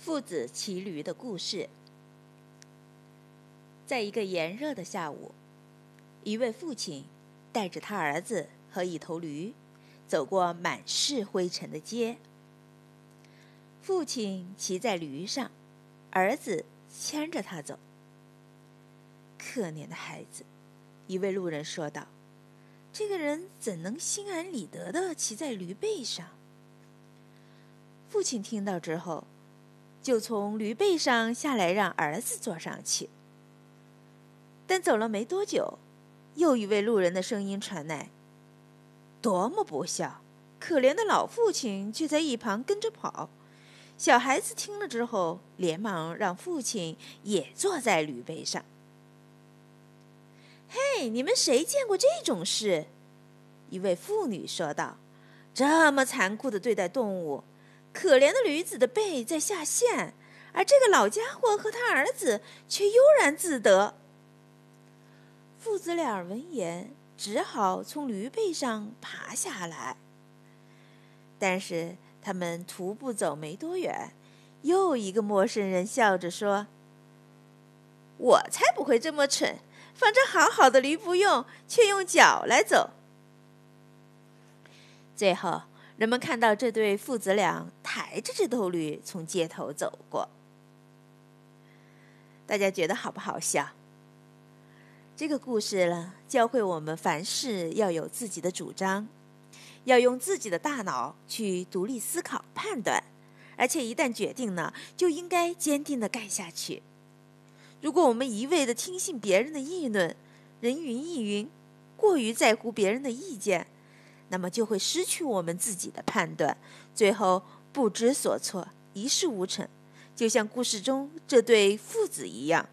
父子骑驴的故事。在一个炎热的下午，一位父亲带着他儿子和一头驴，走过满是灰尘的街。父亲骑在驴上，儿子牵着他走。可怜的孩子，一位路人说道：“这个人怎能心安理得的骑在驴背上？”父亲听到之后。就从驴背上下来，让儿子坐上去。但走了没多久，又一位路人的声音传来：“多么不孝！可怜的老父亲却在一旁跟着跑。”小孩子听了之后，连忙让父亲也坐在驴背上。“嘿，你们谁见过这种事？”一位妇女说道，“这么残酷的对待动物。”可怜的驴子的背在下陷，而这个老家伙和他儿子却悠然自得。父子俩闻言，只好从驴背上爬下来。但是他们徒步走没多远，又一个陌生人笑着说：“我才不会这么蠢，放着好好的驴不用，却用脚来走。”最后。人们看到这对父子俩抬着这头驴从街头走过，大家觉得好不好笑？这个故事呢，教会我们凡事要有自己的主张，要用自己的大脑去独立思考、判断，而且一旦决定了，就应该坚定的干下去。如果我们一味的听信别人的议论，人云亦云，过于在乎别人的意见。那么就会失去我们自己的判断，最后不知所措，一事无成，就像故事中这对父子一样。